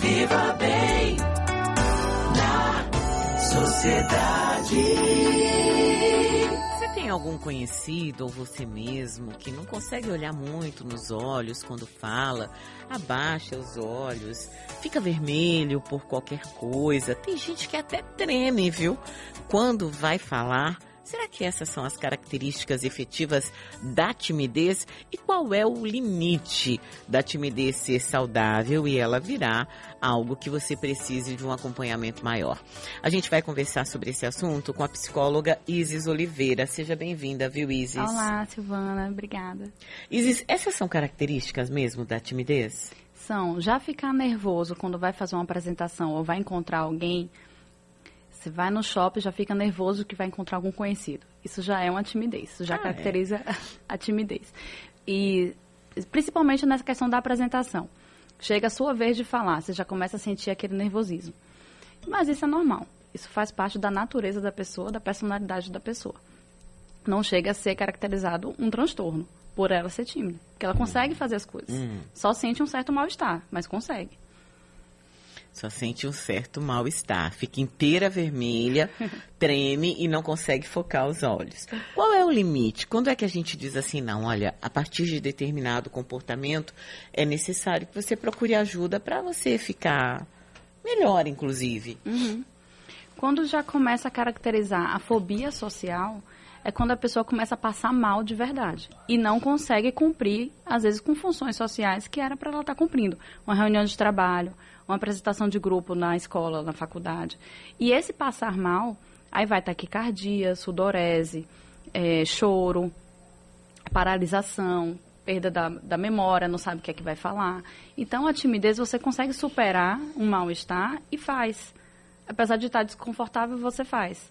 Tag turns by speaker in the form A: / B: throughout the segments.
A: Viva bem na sociedade.
B: Você tem algum conhecido ou você mesmo que não consegue olhar muito nos olhos quando fala, abaixa os olhos, fica vermelho por qualquer coisa? Tem gente que até treme, viu? Quando vai falar. Será que essas são as características efetivas da timidez? E qual é o limite da timidez ser saudável e ela virar algo que você precise de um acompanhamento maior? A gente vai conversar sobre esse assunto com a psicóloga Isis Oliveira. Seja bem-vinda, viu, Isis?
C: Olá, Silvana. Obrigada.
B: Isis, essas são características mesmo da timidez?
C: São. Já ficar nervoso quando vai fazer uma apresentação ou vai encontrar alguém você vai no shopping já fica nervoso que vai encontrar algum conhecido. Isso já é uma timidez, isso já ah, caracteriza é. a timidez. E principalmente nessa questão da apresentação. Chega a sua vez de falar, você já começa a sentir aquele nervosismo. Mas isso é normal. Isso faz parte da natureza da pessoa, da personalidade da pessoa. Não chega a ser caracterizado um transtorno por ela ser tímida. Porque ela consegue fazer as coisas. Hum. Só sente um certo mal-estar, mas consegue.
B: Só sente um certo mal-estar. Fica inteira vermelha, treme e não consegue focar os olhos. Qual é o limite? Quando é que a gente diz assim, não, olha, a partir de determinado comportamento é necessário que você procure ajuda para você ficar melhor, inclusive?
C: Uhum. Quando já começa a caracterizar a fobia social, é quando a pessoa começa a passar mal de verdade e não consegue cumprir, às vezes, com funções sociais que era para ela estar tá cumprindo. Uma reunião de trabalho, uma apresentação de grupo na escola, na faculdade. E esse passar mal, aí vai taquicardia, sudorese, é, choro, paralisação, perda da, da memória, não sabe o que é que vai falar. Então, a timidez você consegue superar um mal-estar e faz. Apesar de estar desconfortável, você faz.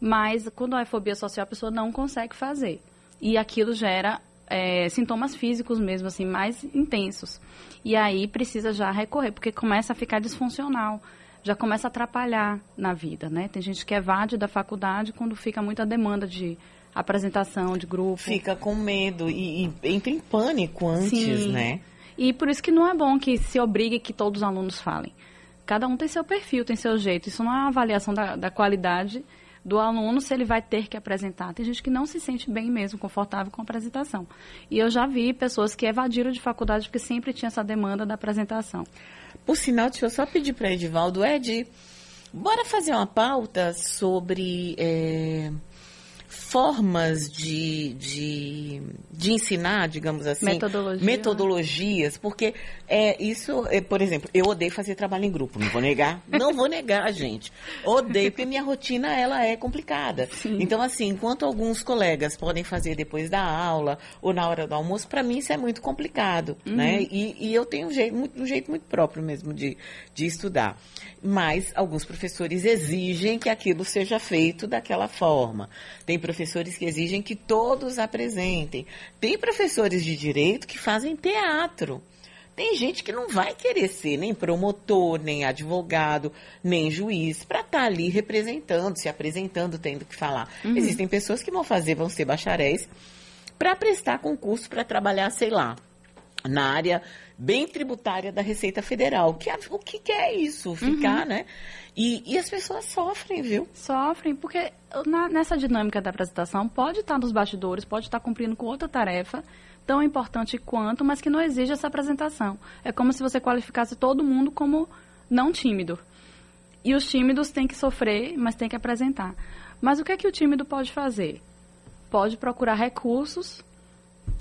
C: Mas quando é fobia social, a pessoa não consegue fazer. E aquilo gera é, sintomas físicos mesmo, assim, mais intensos. E aí precisa já recorrer, porque começa a ficar disfuncional, já começa a atrapalhar na vida, né? Tem gente que evade da faculdade quando fica muita demanda de apresentação, de grupo.
B: Fica com medo e, e entra em pânico antes, Sim. né?
C: E por isso que não é bom que se obrigue que todos os alunos falem. Cada um tem seu perfil, tem seu jeito. Isso não é uma avaliação da, da qualidade do aluno se ele vai ter que apresentar. Tem gente que não se sente bem mesmo, confortável com a apresentação. E eu já vi pessoas que evadiram de faculdade porque sempre tinha essa demanda da apresentação.
B: Por sinal, deixa eu só pedir para Edivaldo, Ed, bora fazer uma pauta sobre... É formas de, de, de ensinar, digamos assim.
C: Metodologia.
B: Metodologias, porque é isso, é, por exemplo, eu odeio fazer trabalho em grupo, não vou negar. não vou negar, gente. Odeio, porque minha rotina, ela é complicada. Sim. Então, assim, enquanto alguns colegas podem fazer depois da aula ou na hora do almoço, para mim isso é muito complicado, uhum. né? E, e, eu tenho um jeito, muito, um jeito muito próprio mesmo de, de estudar. Mas alguns professores exigem que aquilo seja feito daquela forma. Tem professores professores que exigem que todos apresentem. Tem professores de direito que fazem teatro. Tem gente que não vai querer ser nem promotor, nem advogado, nem juiz, para estar tá ali representando, se apresentando, tendo que falar. Uhum. Existem pessoas que vão fazer, vão ser bacharéis, para prestar concurso para trabalhar, sei lá, na área bem tributária da Receita Federal. Que, o que, que é isso? Ficar, uhum. né? E, e, as pessoas sofrem, viu?
C: Sofrem, porque na, nessa dinâmica da apresentação pode estar nos bastidores, pode estar cumprindo com outra tarefa tão importante quanto, mas que não exige essa apresentação. É como se você qualificasse todo mundo como não tímido. E os tímidos têm que sofrer, mas têm que apresentar. Mas o que é que o tímido pode fazer? Pode procurar recursos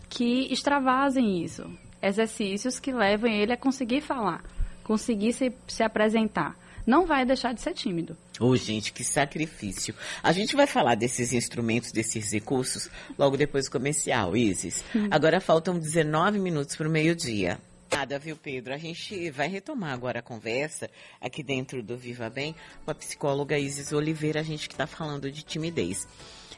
C: que extravasem isso exercícios que levem ele a conseguir falar, conseguir se, se apresentar. Não vai deixar de ser tímido.
B: Ô, oh, gente, que sacrifício. A gente vai falar desses instrumentos, desses recursos, logo depois do comercial, Isis. Hum. Agora faltam 19 minutos para o meio-dia. Nada, viu, Pedro? A gente vai retomar agora a conversa aqui dentro do Viva Bem com a psicóloga Isis Oliveira, a gente que está falando de timidez.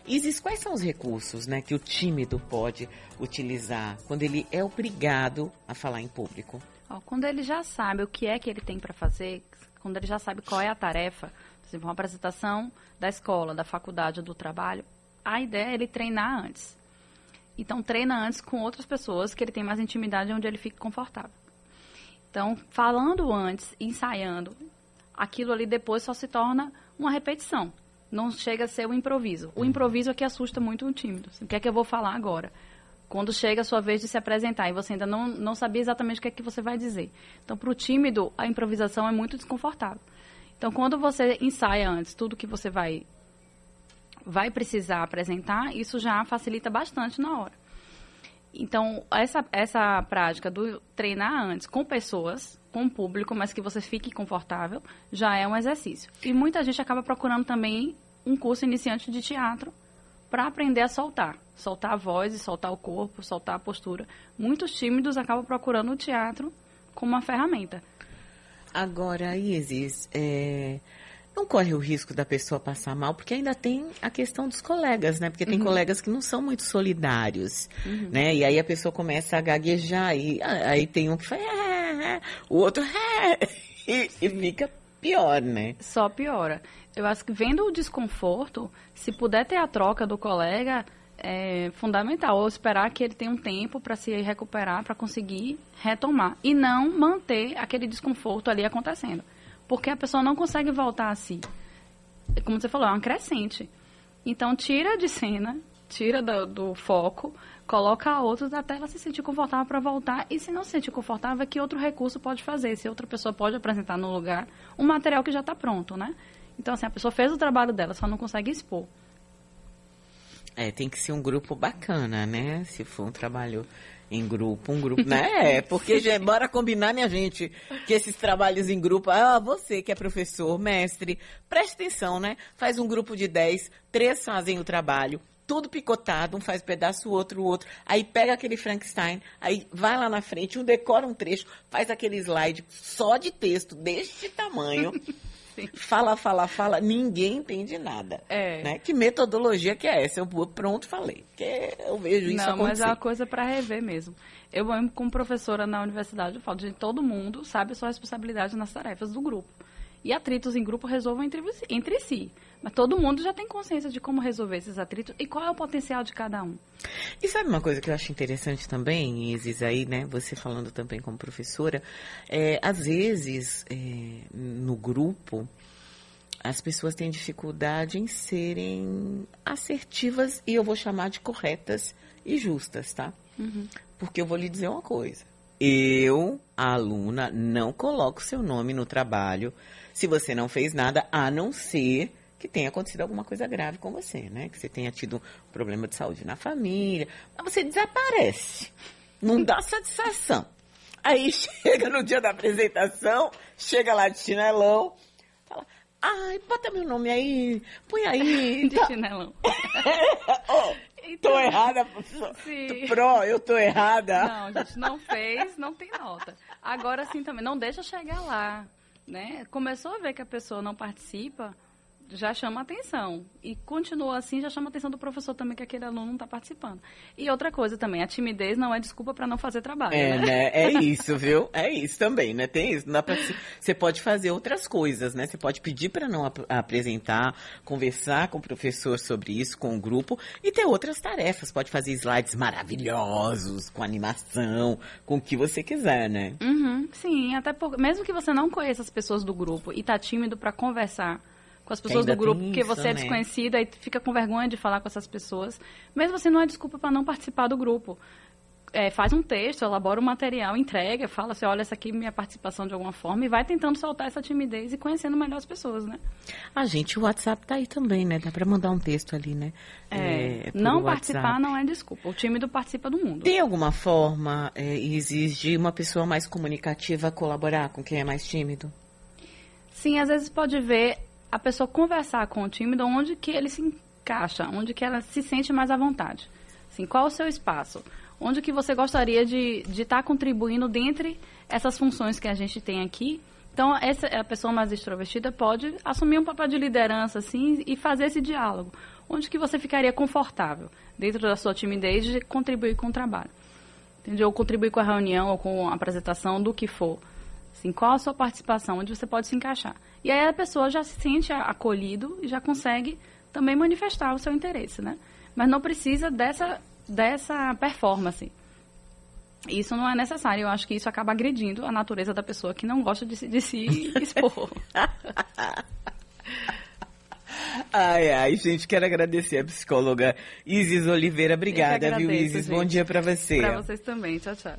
B: Isis, quais são os recursos né, que o tímido pode utilizar quando ele é obrigado a falar em público?
C: quando ele já sabe o que é que ele tem para fazer, quando ele já sabe qual é a tarefa, por exemplo, uma apresentação da escola, da faculdade, do trabalho, a ideia é ele treinar antes. Então, treina antes com outras pessoas que ele tem mais intimidade onde ele fique confortável. Então, falando antes, ensaiando, aquilo ali depois só se torna uma repetição. Não chega a ser um improviso. O improviso é que assusta muito o tímido. O que é que eu vou falar agora? Quando chega a sua vez de se apresentar e você ainda não, não sabia exatamente o que é que você vai dizer. Então, para o tímido, a improvisação é muito desconfortável. Então, quando você ensaia antes tudo que você vai, vai precisar apresentar, isso já facilita bastante na hora. Então, essa, essa prática do treinar antes com pessoas, com o público, mas que você fique confortável, já é um exercício. E muita gente acaba procurando também um curso iniciante de teatro para aprender a soltar. Soltar a voz, soltar o corpo, soltar a postura. Muitos tímidos acabam procurando o teatro como uma ferramenta.
B: Agora, Isis, é, não corre o risco da pessoa passar mal, porque ainda tem a questão dos colegas, né? Porque tem
C: Uhum.
B: colegas que não são muito solidários, né? E aí a pessoa começa a gaguejar, e ah, aí tem um que faz, "É, é", o outro, "É", e, e fica pior, né?
C: Só piora. Eu acho que vendo o desconforto, se puder ter a troca do colega, é fundamental. Ou esperar que ele tenha um tempo para se recuperar, para conseguir retomar. E não manter aquele desconforto ali acontecendo. Porque a pessoa não consegue voltar a si. Como você falou, é uma crescente. Então, tira de cena, tira do, do foco, coloca outros até ela se sentir confortável para voltar. E se não se sentir confortável, que outro recurso pode fazer? Se outra pessoa pode apresentar no lugar um material que já está pronto, né? Então, assim, a pessoa fez o trabalho dela, só não consegue expor.
B: É, tem que ser um grupo bacana, né? Se for um trabalho em grupo, um grupo, né? É, porque, já, bora combinar, minha gente, que esses trabalhos em grupo, ah, você que é professor, mestre, preste atenção, né? Faz um grupo de 10, três fazem o trabalho, tudo picotado, um faz pedaço, o outro, o outro. Aí pega aquele Frankenstein, aí vai lá na frente, um decora um trecho, faz aquele slide só de texto deste tamanho. Fala, fala, fala, ninguém entende nada.
C: É.
B: Né? Que metodologia que é essa? Eu pronto falei. Porque eu vejo isso
C: não, mas
B: acontecer.
C: é uma coisa para rever mesmo. Eu, como professora na universidade, eu falo, gente, todo mundo sabe a sua responsabilidade nas tarefas do grupo. E atritos em grupo resolvam entre, entre si. Mas todo mundo já tem consciência de como resolver esses atritos e qual é o potencial de cada um.
B: E sabe uma coisa que eu acho interessante também, Isis, aí, né? Você falando também como professora, é, às vezes, é, no grupo, as pessoas têm dificuldade em serem assertivas e eu vou chamar de corretas e justas, tá? Porque eu vou lhe dizer uma coisa. Eu, a aluna, não coloco seu nome no trabalho se você não fez nada, a não ser que tenha acontecido alguma coisa grave com você, né? Que você tenha tido um problema de saúde na família. Mas você desaparece. Não dá satisfação. Aí chega no dia da apresentação, chega lá de chinelão, fala, ai, bota meu nome aí, põe aí.
C: De
B: tá."
C: chinelão.
B: Ô,
C: Então,
B: tô errada, professor.
C: Sim.
B: Pro, eu tô errada.
C: Não, a gente não fez, não tem nota. Agora sim também, não deixa chegar lá, né? Começou a ver que a pessoa não participa, já chama atenção. E continua assim, já chama atenção do professor também que aquele aluno não está participando. E outra coisa também, a timidez não é desculpa para não fazer trabalho,
B: É,
C: né?
B: né? É isso, viu? É isso também, né? Tem isso. Pra Você pode fazer outras coisas, né? Você pode pedir para não ap- apresentar, conversar com o professor sobre isso, com o grupo, e ter outras tarefas. Pode fazer slides maravilhosos, com animação, com o que você quiser, né?
C: Uhum, sim, até porque mesmo que você não conheça as pessoas do grupo e tá tímido para conversar com as pessoas do grupo, porque
B: isso,
C: você é
B: né?
C: desconhecida e fica com vergonha de falar com essas pessoas, mesmo assim não é desculpa para não participar do grupo. É, faz um texto, elabora um material, entrega, fala assim, olha, essa aqui é minha participação de alguma forma e vai tentando soltar essa timidez e conhecendo melhor as pessoas, né?
B: A gente, o WhatsApp tá aí também, né? Dá para mandar um texto ali, né?
C: É,
B: por
C: não participar não é desculpa. O tímido participa do mundo.
B: Tem alguma forma, é, de uma pessoa mais comunicativa colaborar com quem é mais tímido?
C: Sim, às vezes pode ver a pessoa conversar com o tímido onde que ele se encaixa, onde que ela se sente mais à vontade. Assim, qual o seu espaço? Onde que você gostaria de estar contribuindo dentre essas funções que a gente tem aqui? Então, essa a pessoa mais extrovertida pode assumir um papel de liderança, assim, e fazer esse diálogo. Onde que você ficaria confortável, dentro da sua timidez, de contribuir com o trabalho. Entendeu? Ou contribuir com a reunião ou com a apresentação do que for. Assim, qual a sua participação, onde você pode se encaixar. E aí a pessoa já se sente acolhido e já consegue também manifestar o seu interesse, né? Mas não precisa dessa, dessa performance. Isso não é necessário. Eu acho que isso acaba agredindo a natureza da pessoa que não gosta de se, de se expor.
B: Ai, ai, gente, quero agradecer a psicóloga Isis Oliveira. Obrigada,
C: agradeço,
B: viu, Isis? Bom
C: gente.
B: dia pra você.
C: Pra vocês também. Tchau, tchau.